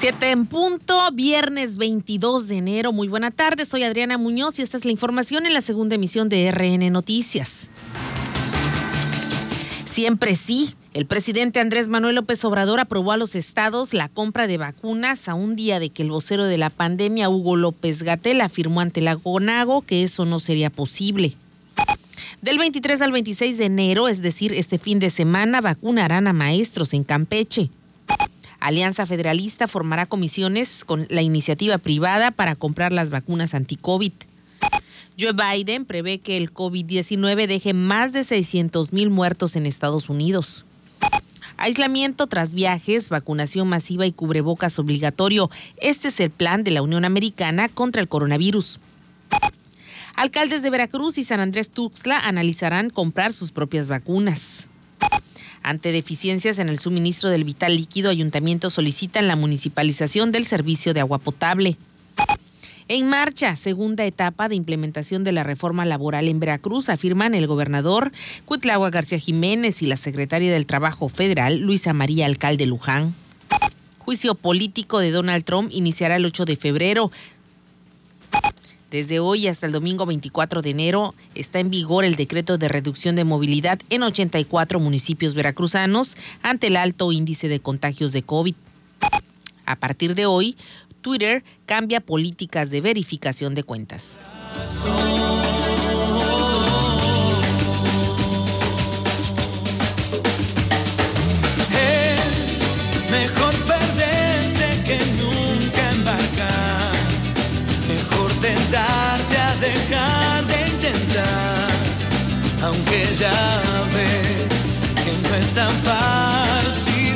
Siete en punto, viernes 22 de enero. Muy buena tarde, soy Adriana Muñoz y esta es la información en la segunda emisión de RN Noticias. Siempre sí. El presidente Andrés Manuel López Obrador aprobó a los estados la compra de vacunas a un día de que el vocero de la pandemia, Hugo López Gatel, afirmó ante la GONAGO que eso no sería posible. Del 23 al 26 de enero, es decir, este fin de semana, vacunarán a maestros en Campeche. Alianza Federalista formará comisiones con la iniciativa privada para comprar las vacunas anti-COVID. Joe Biden prevé que el COVID-19 deje más de 600 mil muertos en Estados Unidos. Aislamiento tras viajes, vacunación masiva y cubrebocas obligatorio. Este es el plan de la Unión Americana contra el coronavirus. Alcaldes de Veracruz y San Andrés Tuxtla analizarán comprar sus propias vacunas. Ante deficiencias en el suministro del vital líquido, ayuntamientos solicitan la municipalización del servicio de agua potable. En marcha, segunda etapa de implementación de la reforma laboral en Veracruz, afirman el gobernador Cuitlagua García Jiménez y la secretaria del Trabajo Federal, Luisa María Alcalde Luján. Juicio político de Donald Trump iniciará el 8 de febrero. Desde hoy hasta el domingo 24 de enero está en vigor el decreto de reducción de movilidad en 84 municipios veracruzanos ante el alto índice de contagios de COVID. A partir de hoy, Twitter cambia políticas de verificación de cuentas.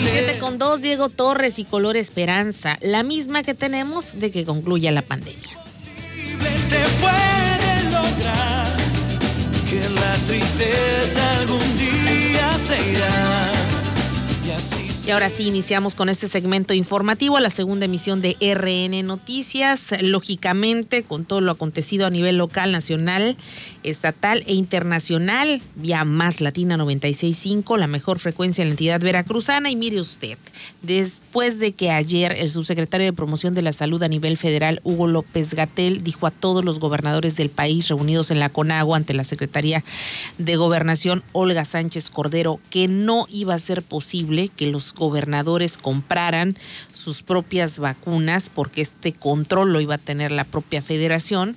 7 con 2, Diego Torres y Color Esperanza, la misma que tenemos de que concluya la pandemia. Y ahora sí, iniciamos con este segmento informativo, la segunda emisión de RN Noticias, lógicamente con todo lo acontecido a nivel local, nacional, estatal e internacional, vía Más Latina 96.5, la mejor frecuencia en la entidad veracruzana. Y mire usted, después de que ayer el subsecretario de Promoción de la Salud a nivel federal, Hugo López Gatel, dijo a todos los gobernadores del país reunidos en la CONAGUA ante la Secretaría de Gobernación, Olga Sánchez Cordero, que no iba a ser posible que los gobernadores compraran sus propias vacunas porque este control lo iba a tener la propia federación.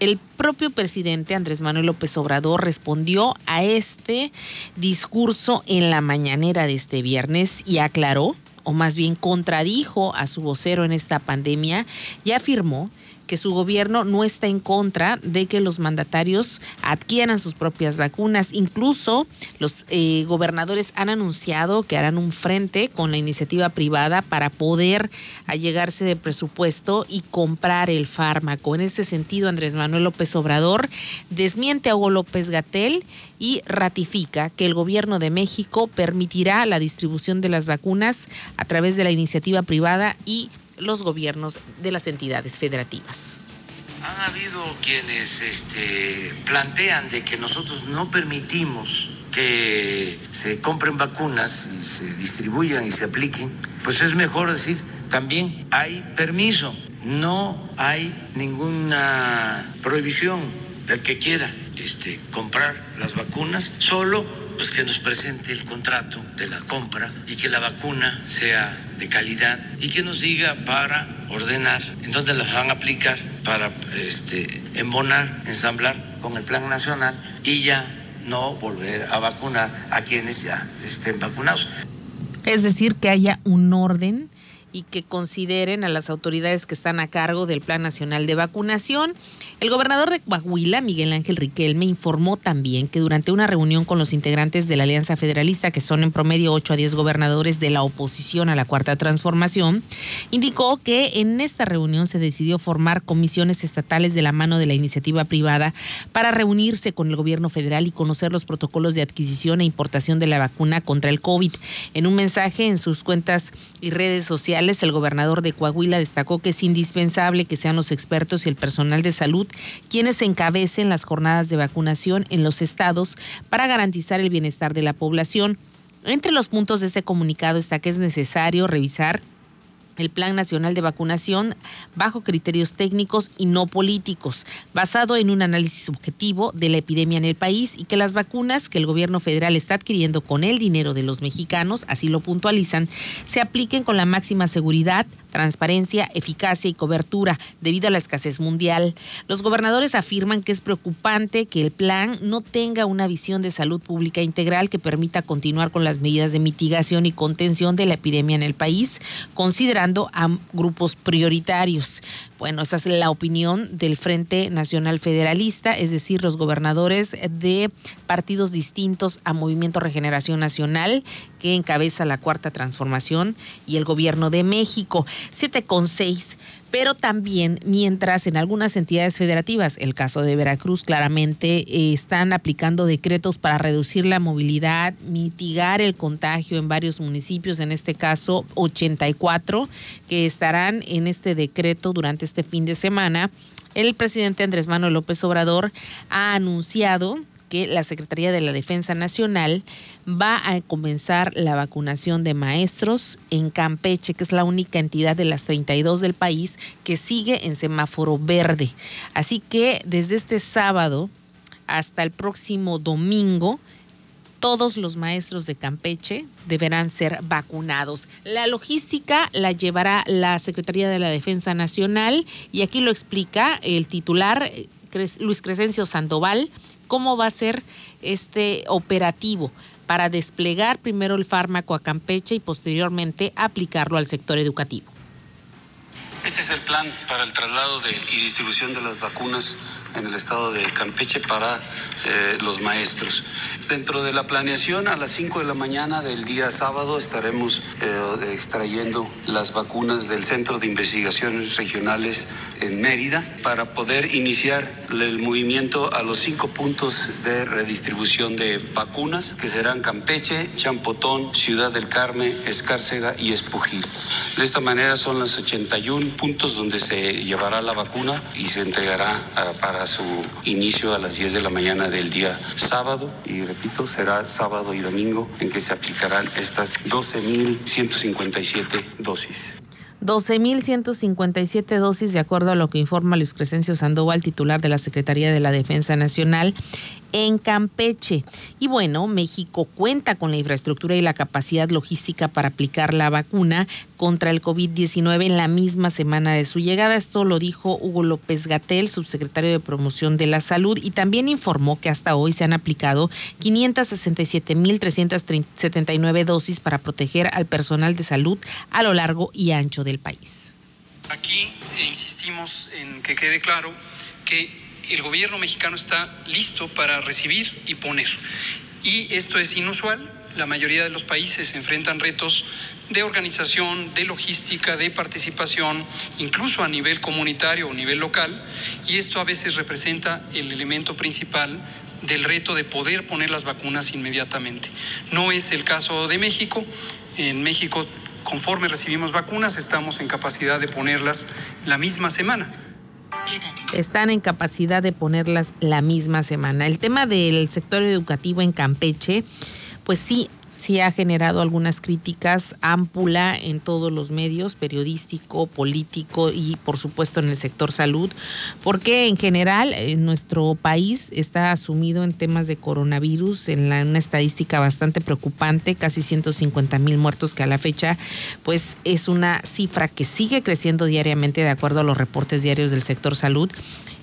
El propio presidente Andrés Manuel López Obrador respondió a este discurso en la mañanera de este viernes y aclaró, o más bien contradijo a su vocero en esta pandemia y afirmó que su gobierno no está en contra de que los mandatarios adquieran sus propias vacunas. Incluso los eh, gobernadores han anunciado que harán un frente con la iniciativa privada para poder allegarse de presupuesto y comprar el fármaco. En este sentido, Andrés Manuel López Obrador desmiente a Hugo López Gatel y ratifica que el gobierno de México permitirá la distribución de las vacunas a través de la iniciativa privada y los gobiernos de las entidades federativas. Han habido quienes este, plantean de que nosotros no permitimos que se compren vacunas y se distribuyan y se apliquen. Pues es mejor decir, también hay permiso, no hay ninguna prohibición del que quiera este, comprar las vacunas, solo pues que nos presente el contrato de la compra y que la vacuna sea de calidad y que nos diga para ordenar en dónde las van a aplicar para este, embonar, ensamblar con el plan nacional y ya no volver a vacunar a quienes ya estén vacunados. Es decir, que haya un orden y que consideren a las autoridades que están a cargo del Plan Nacional de Vacunación. El gobernador de Coahuila, Miguel Ángel Riquelme, informó también que durante una reunión con los integrantes de la Alianza Federalista, que son en promedio 8 a 10 gobernadores de la oposición a la Cuarta Transformación, indicó que en esta reunión se decidió formar comisiones estatales de la mano de la iniciativa privada para reunirse con el gobierno federal y conocer los protocolos de adquisición e importación de la vacuna contra el COVID. En un mensaje en sus cuentas y redes sociales, el gobernador de Coahuila destacó que es indispensable que sean los expertos y el personal de salud quienes encabecen las jornadas de vacunación en los estados para garantizar el bienestar de la población. Entre los puntos de este comunicado está que es necesario revisar el Plan Nacional de Vacunación bajo criterios técnicos y no políticos, basado en un análisis objetivo de la epidemia en el país y que las vacunas que el gobierno federal está adquiriendo con el dinero de los mexicanos, así lo puntualizan, se apliquen con la máxima seguridad, transparencia, eficacia y cobertura debido a la escasez mundial. Los gobernadores afirman que es preocupante que el plan no tenga una visión de salud pública integral que permita continuar con las medidas de mitigación y contención de la epidemia en el país, considerando a grupos prioritarios. Bueno, esa es la opinión del Frente Nacional Federalista, es decir, los gobernadores de partidos distintos a Movimiento Regeneración Nacional, que encabeza la Cuarta Transformación, y el Gobierno de México. 7,6 pero también mientras en algunas entidades federativas, el caso de Veracruz claramente, eh, están aplicando decretos para reducir la movilidad, mitigar el contagio en varios municipios, en este caso 84, que estarán en este decreto durante este fin de semana. El presidente Andrés Manuel López Obrador ha anunciado que la Secretaría de la Defensa Nacional va a comenzar la vacunación de maestros en Campeche, que es la única entidad de las 32 del país que sigue en semáforo verde. Así que desde este sábado hasta el próximo domingo, todos los maestros de Campeche deberán ser vacunados. La logística la llevará la Secretaría de la Defensa Nacional y aquí lo explica el titular Luis Crescencio Sandoval cómo va a ser este operativo para desplegar primero el fármaco a Campeche y posteriormente aplicarlo al sector educativo. Este es el plan para el traslado y distribución de las vacunas en el estado de Campeche para eh, los maestros. Dentro de la planeación, a las 5 de la mañana del día sábado estaremos eh, extrayendo las vacunas del Centro de Investigaciones Regionales en Mérida para poder iniciar el movimiento a los cinco puntos de redistribución de vacunas, que serán Campeche, Champotón, Ciudad del Carmen, Escárcega y Espujil. De esta manera son los 81 puntos donde se llevará la vacuna y se entregará ah, para su inicio a las 10 de la mañana del día sábado repito, será sábado y domingo en que se aplicarán estas 12.157 dosis. 12.157 dosis, de acuerdo a lo que informa Luis Crescencio Sandoval, titular de la Secretaría de la Defensa Nacional en Campeche. Y bueno, México cuenta con la infraestructura y la capacidad logística para aplicar la vacuna contra el COVID-19 en la misma semana de su llegada. Esto lo dijo Hugo López Gatel, subsecretario de Promoción de la Salud, y también informó que hasta hoy se han aplicado 567.379 dosis para proteger al personal de salud a lo largo y ancho del país. Aquí insistimos en que quede claro que el gobierno mexicano está listo para recibir y poner. Y esto es inusual. La mayoría de los países enfrentan retos de organización, de logística, de participación, incluso a nivel comunitario o nivel local, y esto a veces representa el elemento principal del reto de poder poner las vacunas inmediatamente. No es el caso de México. En México, conforme recibimos vacunas, estamos en capacidad de ponerlas la misma semana están en capacidad de ponerlas la misma semana. El tema del sector educativo en Campeche, pues sí, sí ha generado algunas críticas ámpula en todos los medios, periodístico, político y por supuesto en el sector salud, porque en general en nuestro país está asumido en temas de coronavirus, en la, una estadística bastante preocupante, casi 150 mil muertos que a la fecha pues es una cifra que sigue creciendo diariamente de acuerdo a los reportes diarios del sector salud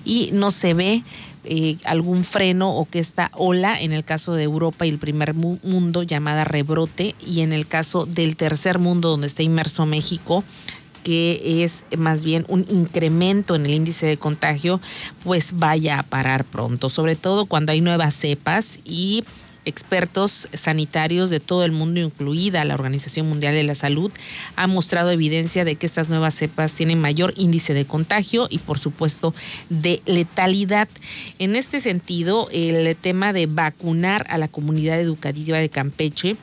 y no se ve eh, algún freno o que esta ola, en el caso de Europa y el primer mundo, llamada rebrote, y en el caso del tercer mundo, donde está inmerso México, que es más bien un incremento en el índice de contagio, pues vaya a parar pronto, sobre todo cuando hay nuevas cepas y expertos sanitarios de todo el mundo, incluida la Organización Mundial de la Salud, han mostrado evidencia de que estas nuevas cepas tienen mayor índice de contagio y por supuesto de letalidad. En este sentido, el tema de vacunar a la comunidad educativa de Campeche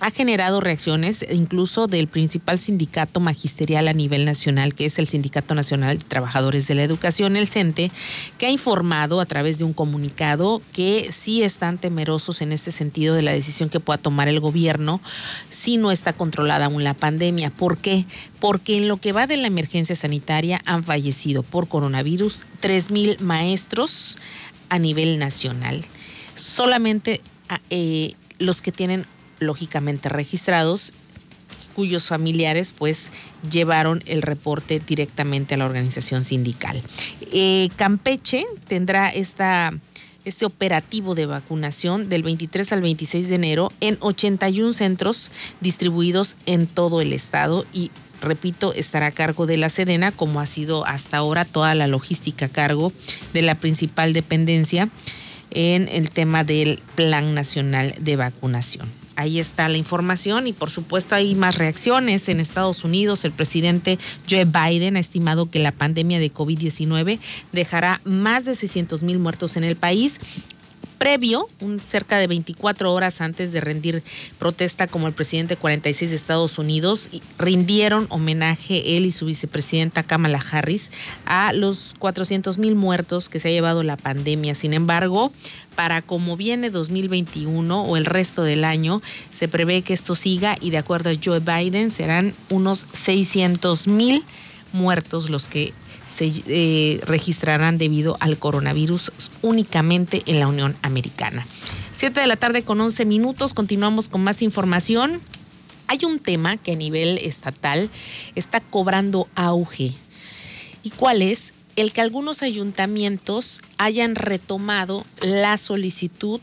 ha generado reacciones incluso del principal sindicato magisterial a nivel nacional, que es el Sindicato Nacional de Trabajadores de la Educación, el CENTE, que ha informado a través de un comunicado que sí están temerosos en este sentido de la decisión que pueda tomar el gobierno si no está controlada aún la pandemia. ¿Por qué? Porque en lo que va de la emergencia sanitaria han fallecido por coronavirus 3.000 maestros a nivel nacional. Solamente ah, eh, los que tienen lógicamente registrados cuyos familiares pues llevaron el reporte directamente a la organización sindical. Eh, Campeche tendrá esta, este operativo de vacunación del 23 al 26 de enero en 81 centros distribuidos en todo el estado y repito, estará a cargo de la Sedena, como ha sido hasta ahora toda la logística a cargo de la principal dependencia en el tema del Plan Nacional de Vacunación ahí está la información y por supuesto hay más reacciones. En Estados Unidos el presidente Joe Biden ha estimado que la pandemia de COVID-19 dejará más de 600 mil muertos en el país previo, un, cerca de 24 horas antes de rendir protesta como el presidente 46 de Estados Unidos, rindieron homenaje él y su vicepresidenta Kamala Harris a los 400 mil muertos que se ha llevado la pandemia. Sin embargo, para como viene 2021 o el resto del año, se prevé que esto siga y de acuerdo a Joe Biden serán unos 600 mil muertos los que se eh, registrarán debido al coronavirus únicamente en la Unión Americana. Siete de la tarde con 11 minutos, continuamos con más información. Hay un tema que a nivel estatal está cobrando auge. ¿Y cuál es? El que algunos ayuntamientos hayan retomado la solicitud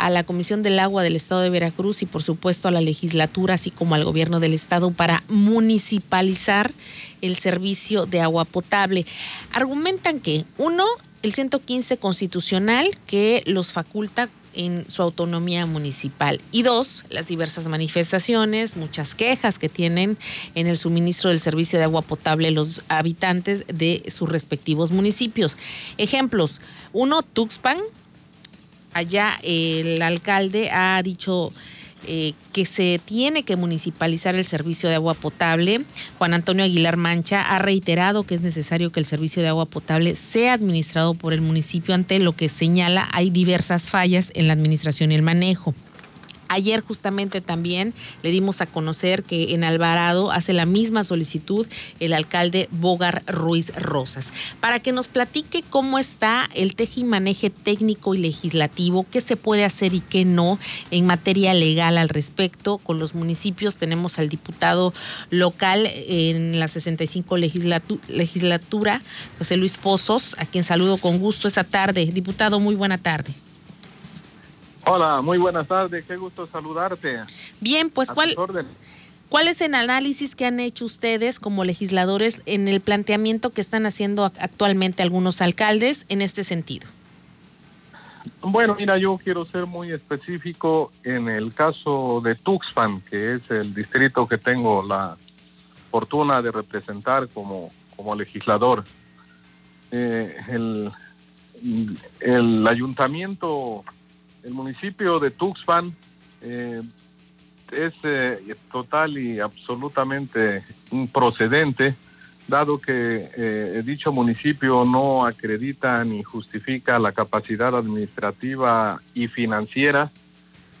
a la Comisión del Agua del Estado de Veracruz y por supuesto a la legislatura, así como al gobierno del Estado, para municipalizar el servicio de agua potable. Argumentan que, uno, el 115 constitucional que los faculta en su autonomía municipal. Y dos, las diversas manifestaciones, muchas quejas que tienen en el suministro del servicio de agua potable los habitantes de sus respectivos municipios. Ejemplos, uno, Tuxpan, allá el alcalde ha dicho eh, que se tiene que municipalizar el servicio de agua potable. Juan Antonio Aguilar Mancha ha reiterado que es necesario que el servicio de agua potable sea administrado por el municipio ante lo que señala hay diversas fallas en la administración y el manejo. Ayer justamente también le dimos a conocer que en Alvarado hace la misma solicitud el alcalde Bogar Ruiz Rosas, para que nos platique cómo está el tejimaneje técnico y legislativo, qué se puede hacer y qué no en materia legal al respecto. Con los municipios tenemos al diputado local en la 65 legislatura, José Luis Pozos, a quien saludo con gusto esta tarde. Diputado, muy buena tarde. Hola, muy buenas tardes, qué gusto saludarte. Bien, pues ¿cuál, ¿cuál es el análisis que han hecho ustedes como legisladores en el planteamiento que están haciendo actualmente algunos alcaldes en este sentido? Bueno, mira, yo quiero ser muy específico en el caso de Tuxpan, que es el distrito que tengo la fortuna de representar como, como legislador. Eh, el, el ayuntamiento el municipio de Tuxpan eh, es eh, total y absolutamente improcedente, dado que eh, dicho municipio no acredita ni justifica la capacidad administrativa y financiera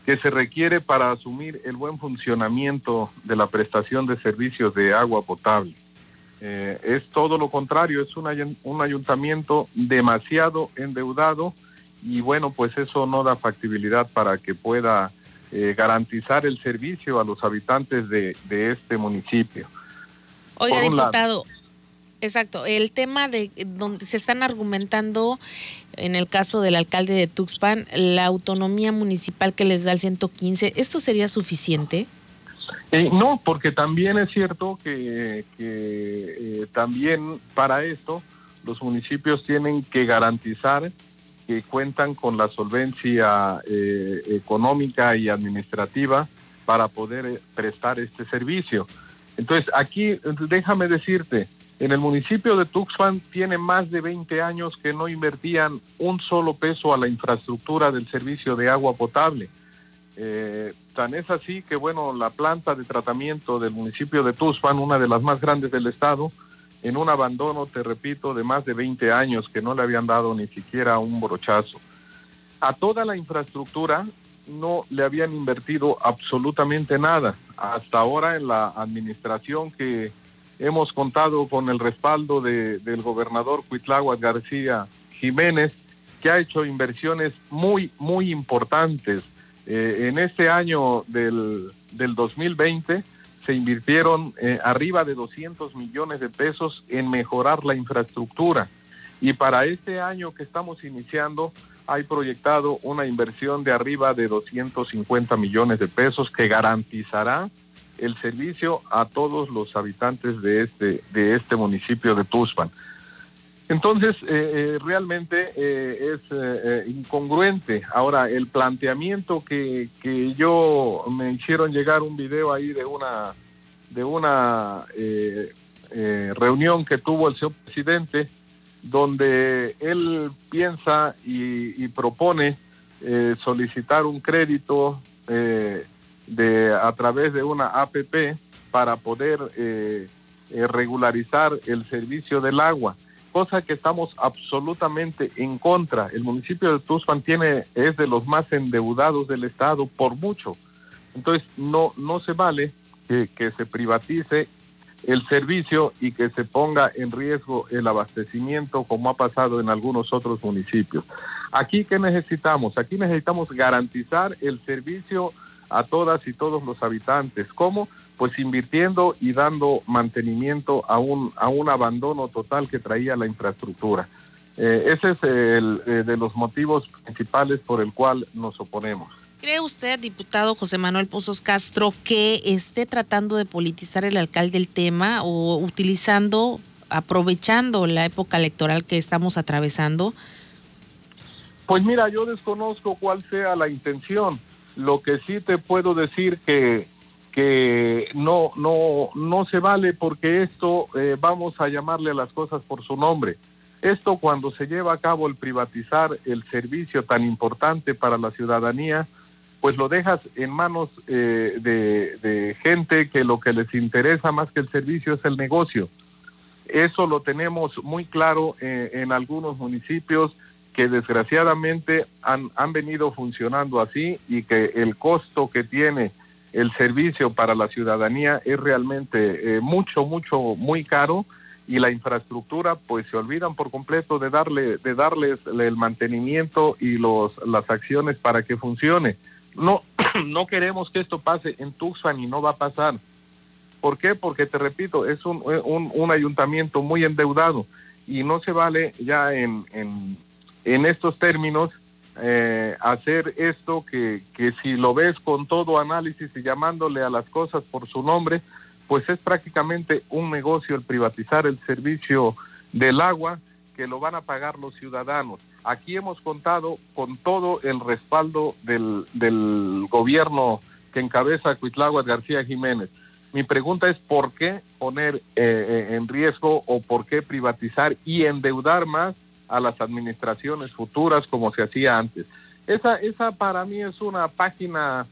que se requiere para asumir el buen funcionamiento de la prestación de servicios de agua potable. es todo lo contrario, es un ayuntamiento demasiado endeudado, y bueno, pues eso no da factibilidad para que pueda eh, garantizar el servicio a los habitantes de, este municipio. Oiga, diputado, exacto, el tema de donde se están argumentando en el caso del alcalde de Tuxpan, la autonomía municipal que les da el 115, ¿esto sería suficiente? Eh, no, porque también es cierto que, eh, también para esto los municipios tienen que garantizar cuentan con la solvencia eh, económica y administrativa para poder eh, prestar este servicio. Entonces, aquí déjame decirte, en el municipio de Tuxpan tiene más de 20 años que no invertían un solo peso a la infraestructura del servicio de agua potable. Eh, tan es así que, bueno, la planta de tratamiento del municipio de Tuxpan, una de las más grandes del estado, en un abandono, te repito, de más de 20 años que no le habían dado ni siquiera un brochazo. A toda la infraestructura no le habían invertido absolutamente nada. Hasta ahora en la administración que hemos contado con el respaldo de, del gobernador Cuitláhuac García Jiménez, que ha hecho inversiones muy, muy importantes. Eh, en este año del, del 2020 se invirtieron eh, arriba de 200 millones de pesos en mejorar la infraestructura. Y para este año que estamos iniciando, hay proyectado una inversión de arriba de 250 millones de pesos que garantizará el servicio a todos los habitantes de este, de este municipio de Tuxpan. Entonces, eh, eh, realmente eh, es eh, incongruente. Ahora, el planteamiento que, que yo me hicieron llegar un video ahí de una, de una eh, eh, reunión que tuvo el señor presidente, donde él piensa y, y propone eh, solicitar un crédito eh, de, a través de una APP para poder eh, eh, regularizar el servicio del agua, cosa que estamos absolutamente en contra. El municipio de Tuxpan tiene, es de los más endeudados del estado por mucho. Entonces, no, no se vale que, que se privatice el servicio y que se ponga en riesgo el abastecimiento como ha pasado en algunos otros municipios. Aquí, ¿qué necesitamos? Aquí necesitamos garantizar el servicio a todas y todos los habitantes. ¿Cómo? Pues invirtiendo y dando mantenimiento a un, a un abandono total que traía la infraestructura. Eh, ese es el eh, de los motivos principales por el cual nos oponemos. ¿Cree usted, diputado José Manuel Pozos Castro, que esté tratando de politizar el alcalde el tema o utilizando, aprovechando la época electoral que estamos atravesando? Pues mira, yo desconozco cuál sea la intención. Lo que sí te puedo decir que que no no no se vale porque esto eh, vamos a llamarle a las cosas por su nombre. Esto cuando se lleva a cabo el privatizar el servicio tan importante para la ciudadanía, pues lo dejas en manos eh, de, gente que lo que les interesa más que el servicio es el negocio. Eso lo tenemos muy claro eh, en algunos municipios que desgraciadamente han, han venido funcionando así y que el costo que tiene el servicio para la ciudadanía es realmente eh, mucho, mucho, muy caro y la infraestructura pues se olvidan por completo de darle de darles el mantenimiento y los las acciones para que funcione. No no queremos que esto pase en Tuxpan y no va a pasar. ¿Por qué? Porque te repito, es un, un, un ayuntamiento muy endeudado y no se vale ya en, en estos términos eh, hacer esto que, que si lo ves con todo análisis y llamándole a las cosas por su nombre, pues es prácticamente un negocio el privatizar el servicio del agua que lo van a pagar los ciudadanos. Aquí hemos contado con todo el respaldo del, del gobierno que encabeza Cuitláhuac García Jiménez. Mi pregunta es por qué poner eh, eh, en riesgo o por qué privatizar y endeudar más a las administraciones futuras como se hacía antes. Esa, esa para mí es una página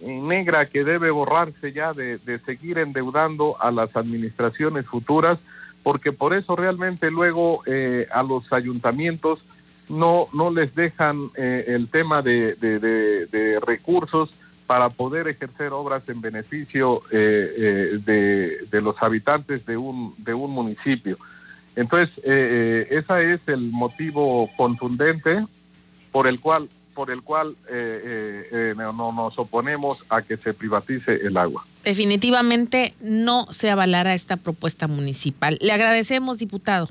eh, negra que debe borrarse ya de, de seguir endeudando a las administraciones futuras, porque por eso realmente luego eh, a los ayuntamientos no, no les dejan eh, el tema de, de, recursos para poder ejercer obras en beneficio eh, eh, de los habitantes de un, de un municipio. Entonces, eh, eh, ese es el motivo contundente por el cual, por el cual eh, eh, eh, no, no nos oponemos a que se privatice el agua. Definitivamente no se avalará esta propuesta municipal. Le agradecemos, diputado.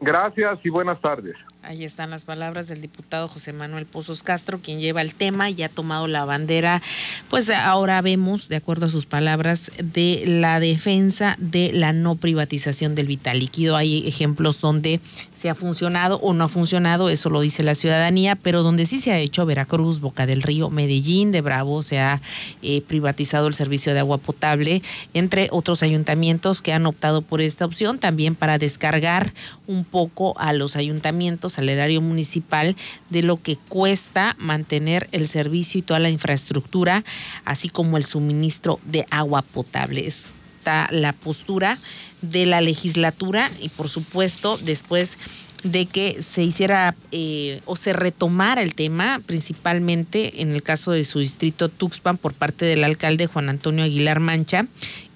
Gracias y buenas tardes. Ahí están las palabras del diputado José Manuel Pozos Castro, quien lleva el tema y ha tomado la bandera. Pues ahora vemos, de acuerdo a sus palabras, de la defensa de la no privatización del vital líquido. Hay ejemplos donde se ha funcionado o no ha funcionado, eso lo dice la ciudadanía, pero donde sí se ha hecho Veracruz, Boca del Río, Medellín, de Bravo, se ha eh, privatizado el servicio de agua potable, entre otros ayuntamientos que han optado por esta opción también para descargar un poco a los ayuntamientos pesos al erario municipal de lo que cuesta mantener el servicio y toda la infraestructura, así como el suministro de agua potable. Está la postura de la legislatura y por supuesto después de que se hiciera eh, o se retomara el tema, principalmente en el caso de su distrito Tuxpan por parte del alcalde Juan Antonio Aguilar Mancha,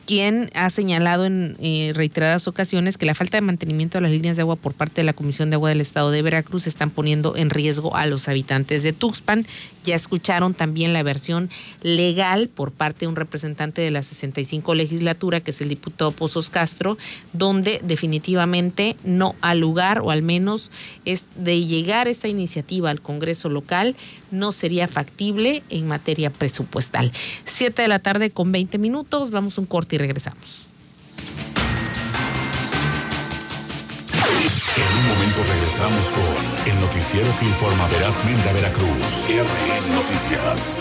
quien ha señalado en eh, reiteradas ocasiones que la falta de mantenimiento de las líneas de agua por parte de la Comisión de Agua del Estado de Veracruz están poniendo en riesgo a los habitantes de Tuxpan. Ya escucharon también la versión legal por parte de un representante de la 65 legislatura, que es el diputado Pozos Castro, donde definitivamente no al lugar, o al menos es de llegar esta iniciativa al Congreso local, no sería factible en materia presupuestal. Siete de la tarde con 20 minutos, vamos un corte y regresamos. En un momento regresamos con el noticiero que informa verazmente a Veracruz. RN Noticias.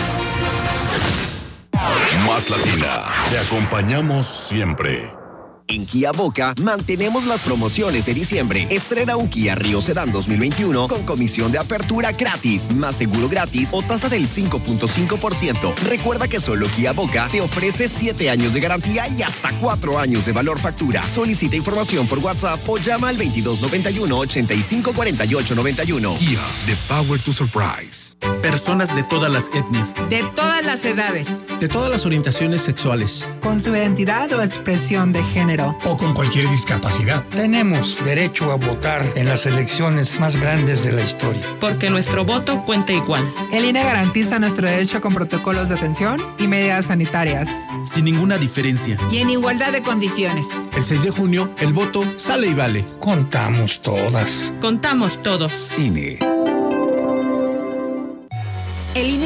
Más latina. Te acompañamos siempre. En Kia Boca mantenemos las promociones de diciembre. Estrena un Kia Río Sedan 2021 con comisión de apertura gratis, más seguro gratis o tasa del 5.5%. Recuerda que solo Kia Boca te ofrece 7 años de garantía y hasta 4 años de valor factura. Solicita información por WhatsApp o llama al 2291 854891. Kia, the power to surprise. Personas de todas las etnias, De todas las edades. de todas las orientaciones sexuales. con su identidad o expresión de género. O con cualquier discapacidad. Tenemos derecho a votar en las elecciones más grandes de la historia. Porque nuestro voto cuenta igual. El INE garantiza nuestro derecho con protocolos de atención y medidas sanitarias. Sin ninguna diferencia. Y en igualdad de condiciones. El 6 de junio, el voto sale y vale. Contamos todas. Contamos todos. INE.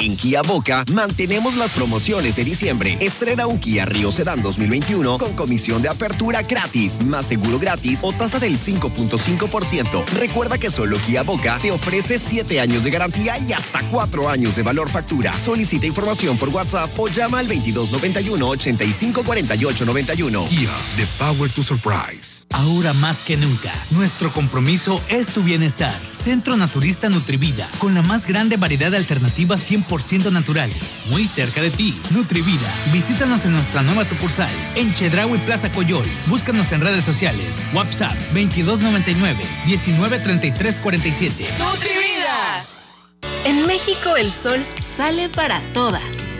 En Kia Boca mantenemos las promociones de diciembre. Estrena un Kia Río Sedan 2021 con comisión de apertura gratis, más seguro gratis o tasa del 5.5%. Recuerda que solo Kia Boca te ofrece 7 años de garantía y hasta 4 años de valor factura. Solicita información por WhatsApp o llama al 2291 854891. Kia, the power to surprise. Ahora más que nunca, nuestro compromiso es tu bienestar. Centro Naturista Nutrivida, con la más grande variedad de alternativas 100% naturales, muy cerca de ti. Nutrivida, visítanos en nuestra nueva sucursal, en Chedraui Plaza Coyol. Búscanos en redes sociales, WhatsApp 2299 193347. ¡Nutrivida! En México el sol sale para todas.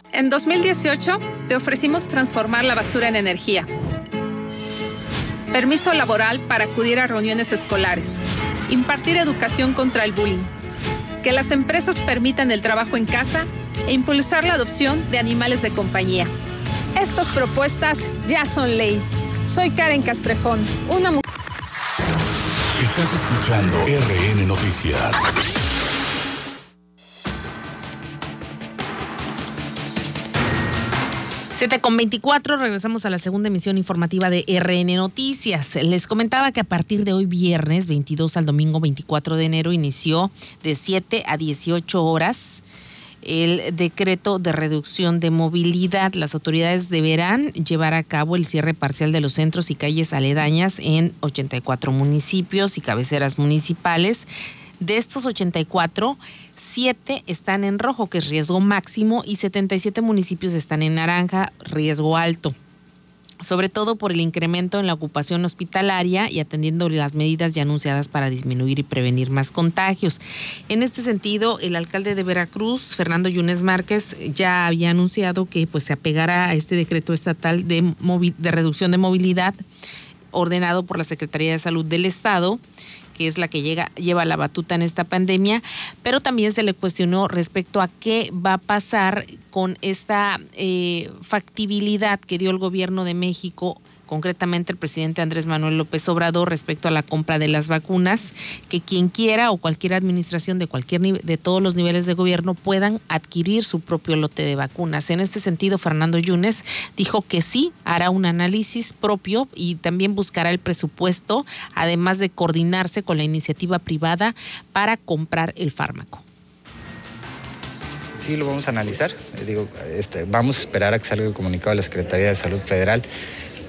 En 2018 te ofrecimos transformar la basura en energía. Permiso laboral para acudir a reuniones escolares. Impartir educación contra el bullying. Que las empresas permitan el trabajo en casa e impulsar la adopción de animales de compañía. Estas propuestas ya son ley. Soy Karen Castrejón, una mujer. Estás escuchando RN Noticias. Siete con 24, regresamos a la segunda emisión informativa de RN Noticias. Les comentaba que a partir de hoy viernes 22 al domingo 24 de enero inició de 7 a 18 horas el decreto de reducción de movilidad. Las autoridades deberán llevar a cabo el cierre parcial de los centros y calles aledañas en 84 municipios y cabeceras municipales. De estos 84, 7 están en rojo, que es riesgo máximo, y 77 municipios están en naranja, riesgo alto. sobre todo por el incremento en la ocupación hospitalaria y atendiendo las medidas ya anunciadas para disminuir y prevenir más contagios. En este sentido, el alcalde de Veracruz, Fernando Yunes Márquez, ya había anunciado que pues se apegará a este decreto estatal de, de reducción de movilidad ordenado por la Secretaría de Salud del Estado que es la que llega, lleva la batuta en esta pandemia, pero también se le cuestionó respecto a qué va a pasar con esta eh, factibilidad que dio el gobierno de México concretamente el presidente Andrés Manuel López Obrador respecto a la compra de las vacunas, que quien quiera o cualquier administración de cualquier de todos los niveles de gobierno puedan adquirir su propio lote de vacunas. En este sentido, Fernando Yunes dijo que sí hará un análisis propio y también buscará el presupuesto, además de coordinarse con la iniciativa privada para comprar el fármaco sí lo vamos a analizar. Digo, este, vamos a esperar a que salga el comunicado de la Secretaría de Salud Federal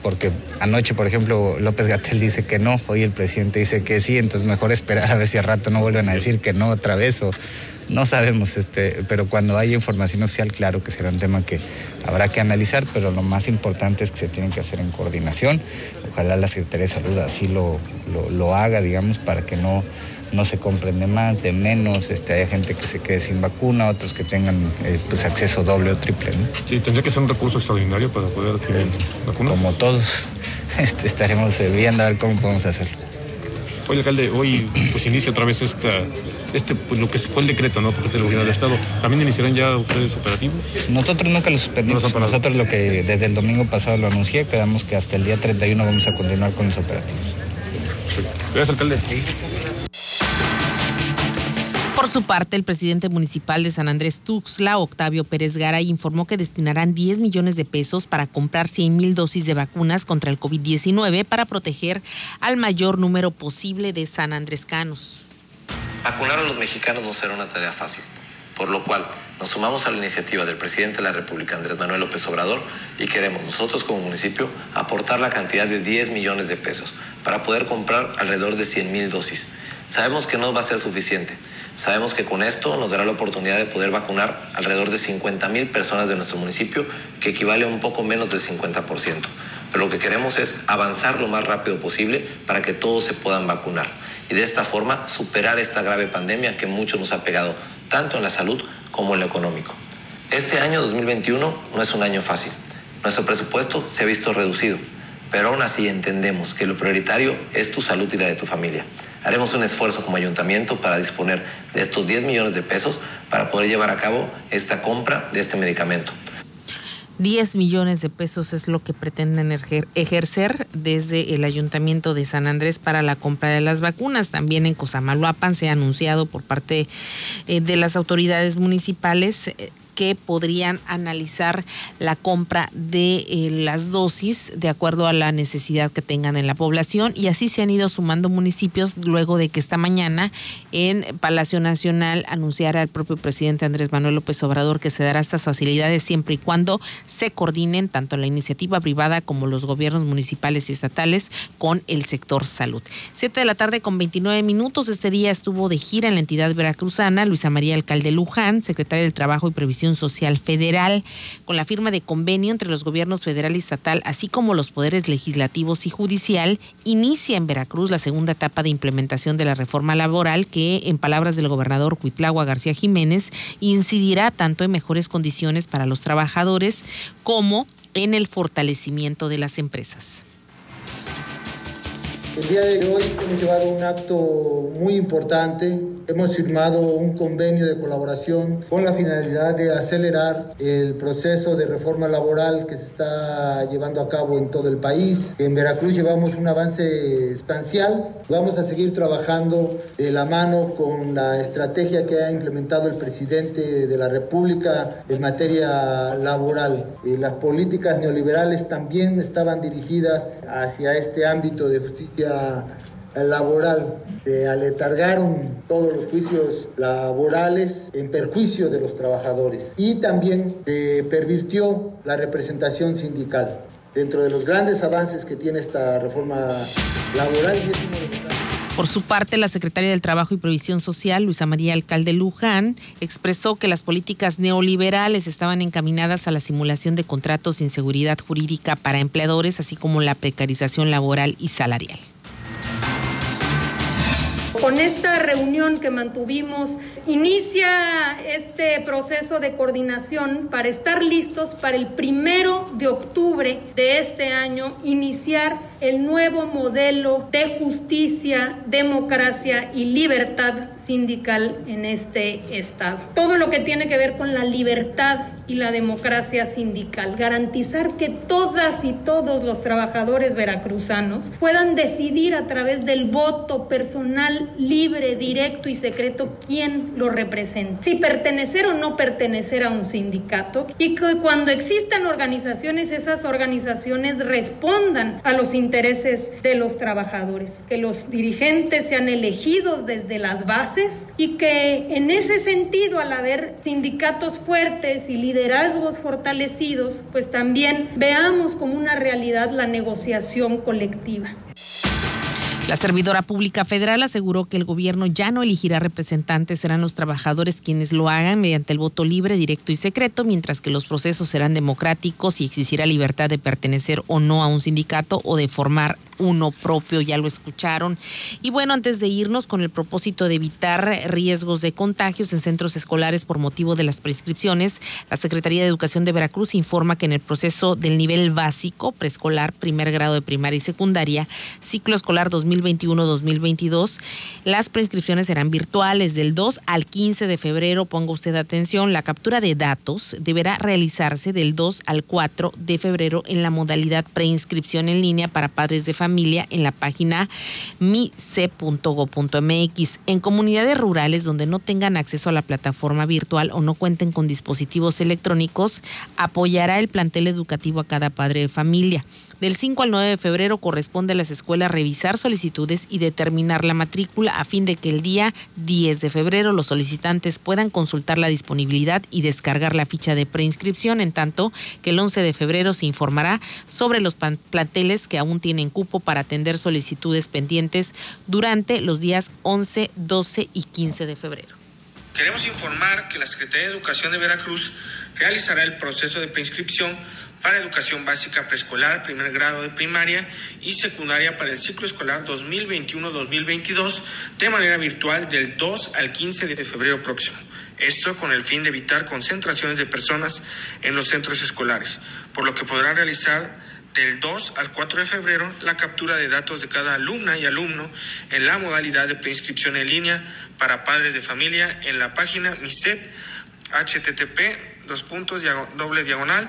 porque anoche, por ejemplo, López Gatel dice que no, hoy el presidente dice que sí, entonces mejor esperar a ver si al rato no vuelven a decir que no otra vez o no sabemos, este, pero cuando haya información oficial, claro que será un tema que habrá que analizar, pero lo más importante es que se tienen que hacer en coordinación. Ojalá la Secretaría de Salud así lo, lo haga, digamos, para que no no se comprende más, de menos, este, hay gente que se quede sin vacuna, otros que tengan eh, pues acceso doble o triple. ¿no? Sí, tendría que ser un recurso extraordinario para poder adquirir vacunas. Como todos, este, estaremos viendo a ver cómo podemos hacerlo. Oye, alcalde, hoy pues inicia otra vez esta, este, pues, lo que fue el decreto, ¿no? Por el gobierno del Estado. ¿También iniciarán ya ustedes operativos? Nosotros nunca los suspendimos. Nosotros lo que desde el domingo pasado lo anuncié, quedamos que hasta el día 31 vamos a continuar con los operativos. Gracias, alcalde. Su parte, el presidente municipal de San Andrés Tuxtla, Octavio Pérez Garay, informó que destinarán 10 millones de pesos para comprar 100 mil dosis de vacunas contra el COVID-19 para proteger al mayor número posible de San Andrescanos. Vacunar a los mexicanos no será una tarea fácil, por lo cual nos sumamos a la iniciativa del presidente de la República, Andrés Manuel López Obrador, y queremos nosotros como municipio aportar la cantidad de 10 millones de pesos para poder comprar alrededor de 100 mil dosis. Sabemos que no va a ser suficiente Sabemos que con esto nos dará la oportunidad de poder vacunar alrededor de 50 mil personas de nuestro municipio, que equivale a un poco menos del 50%. Pero lo que queremos es avanzar lo más rápido posible para que todos se puedan vacunar y de esta forma superar esta grave pandemia que mucho nos ha pegado, tanto en la salud como en lo económico. Este año 2021 no es un año fácil. Nuestro presupuesto se ha visto reducido, pero aún así entendemos que lo prioritario es tu salud y la de tu familia. Haremos un esfuerzo como ayuntamiento para disponer de estos 10 millones de pesos para poder llevar a cabo esta compra de este medicamento. 10 millones de pesos es lo que pretenden ejercer desde el Ayuntamiento de San Andrés para la compra de las vacunas. También en Cosamaloapan se ha anunciado por parte eh, de las autoridades municipales eh, que podrían analizar la compra de eh, las dosis de acuerdo a la necesidad que tengan en la población y así se han ido sumando municipios luego de que esta mañana en Palacio Nacional anunciara el propio presidente Andrés Manuel López Obrador que se dará estas facilidades siempre y cuando se coordinen tanto la iniciativa privada como los gobiernos municipales y estatales con el sector salud. Siete de la tarde con 29 minutos. Este día estuvo de gira en la entidad veracruzana Luisa María Alcalde Luján, secretaria del Trabajo y Previsión Social Federal, con la firma de convenio entre los gobiernos federal y estatal, así como los poderes legislativos y judicial, inicia en Veracruz la segunda etapa de implementación de la reforma laboral que, en palabras del gobernador Cuitlagua García Jiménez, incidirá tanto en mejores condiciones para los trabajadores como en el fortalecimiento de las empresas. El día de hoy hemos llevado un acto muy importante. Hemos firmado un convenio de colaboración con la finalidad de acelerar el proceso de reforma laboral que se está llevando a cabo en todo el país. En Veracruz llevamos un avance sustancial. Vamos a seguir trabajando de la mano con la estrategia que ha implementado el presidente de la República en materia laboral. Eh, las políticas neoliberales también estaban dirigidas hacia este ámbito de justicia laboral. Se aletargaron todos los juicios laborales en perjuicio de los trabajadores y también se pervirtió la representación sindical. Dentro de los grandes avances que tiene esta reforma laboral, Por su parte, la secretaria del Trabajo y Previsión Social, Luisa María Alcalde Luján, expresó que las políticas neoliberales estaban encaminadas a la simulación de contratos sin seguridad jurídica para empleadores, así como la precarización laboral y salarial. Con esta reunión que mantuvimos, inicia este proceso de coordinación para estar listos para el primero de octubre de este año, iniciar el nuevo modelo de justicia, democracia y libertad sindical en este estado. Todo lo que tiene que ver con la libertad y la democracia sindical, garantizar que todas y todos los trabajadores veracruzanos puedan decidir a través del voto personal, libre, directo y secreto quién lo representa, si pertenecer o no pertenecer a un sindicato y que cuando existan organizaciones, esas organizaciones respondan a los intereses de los trabajadores, que los dirigentes sean elegidos desde las bases y que en ese sentido, al haber sindicatos fuertes y liderazgos fortalecidos, pues también veamos como una realidad la negociación colectiva. La servidora pública federal aseguró que el gobierno ya no elegirá representantes, serán los trabajadores quienes lo hagan mediante el voto libre, directo y secreto, mientras que los procesos serán democráticos y existirá libertad de pertenecer o no a un sindicato o de formar uno propio, ya lo escucharon. Y bueno, antes de irnos con el propósito de evitar riesgos de contagios en centros escolares por motivo de las prescripciones, la Secretaría de Educación de Veracruz informa que en el proceso del nivel básico, preescolar, primer grado de primaria y secundaria, ciclo escolar 2021-2022, las prescripciones serán virtuales del 2 al 15 de febrero. Ponga usted atención, la captura de datos deberá realizarse del 2 al 4 de febrero en la modalidad preinscripción en línea para padres de familia en la página mice.go.mx. En comunidades rurales donde no tengan acceso a la plataforma virtual o no cuenten con dispositivos electrónicos, apoyará el plantel educativo a cada padre de familia. Del 5 al 9 de febrero corresponde a las escuelas revisar solicitudes y determinar la matrícula a fin de que el día 10 de febrero los solicitantes puedan consultar la disponibilidad y descargar la ficha de preinscripción, en tanto que el 11 de febrero se informará sobre los planteles que aún tienen cupo para atender solicitudes pendientes durante los días 11, 12 y 15 de febrero. Queremos informar que la Secretaría de Educación de Veracruz realizará el proceso de preinscripción para educación básica preescolar, primer grado de primaria y secundaria para el ciclo escolar 2021-2022 de manera virtual del 2 al 15 de febrero próximo. Esto con el fin de evitar concentraciones de personas en los centros escolares, por lo que podrán realizar del 2 al 4 de febrero la captura de datos de cada alumna y alumno en la modalidad de preinscripción en línea para padres de familia en la página MISEP http dos puntos doble diagonal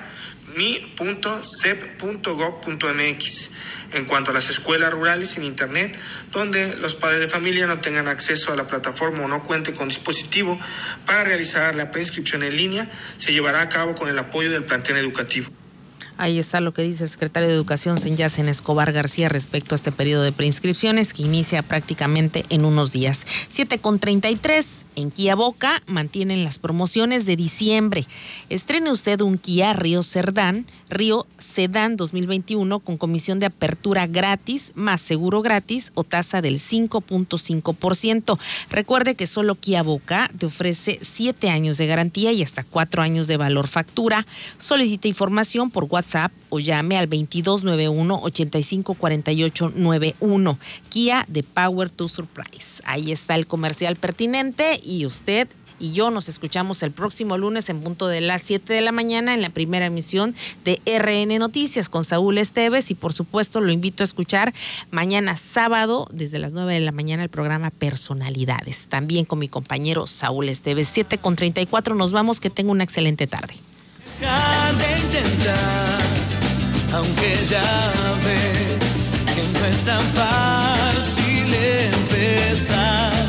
mi.cep.gov.mx en cuanto a las escuelas rurales sin internet, donde los padres de familia no tengan acceso a la plataforma o no cuenten con dispositivo para realizar la preinscripción en línea, se llevará a cabo con el apoyo del plantel educativo. Ahí está lo que dice el secretario de Educación, Senyacen Escobar García, respecto a este periodo de preinscripciones que inicia prácticamente en unos días. 7 con 33 en Kia Boca mantienen las promociones de diciembre. Estrene usted un Kia Río Cerdán, Río Sedán 2021 con comisión de apertura gratis, más seguro gratis o tasa del 5.5%. Recuerde que solo Kia Boca te ofrece 7 años de garantía y hasta 4 años de valor factura. Solicita información por WhatsApp WhatsApp o llame al 2291 854891. Kia de Power to Surprise. Ahí está el comercial pertinente y usted y yo nos escuchamos el próximo lunes en punto de las 7 de la mañana en la primera emisión de RN Noticias con Saúl Esteves y por supuesto lo invito a escuchar mañana sábado desde las 9 de la mañana el programa Personalidades, también con mi compañero Saúl Esteves. 7 con 34 nos vamos, que tenga una excelente tarde. Dejar de intentar, aunque ya ves que no es tan fácil empezar.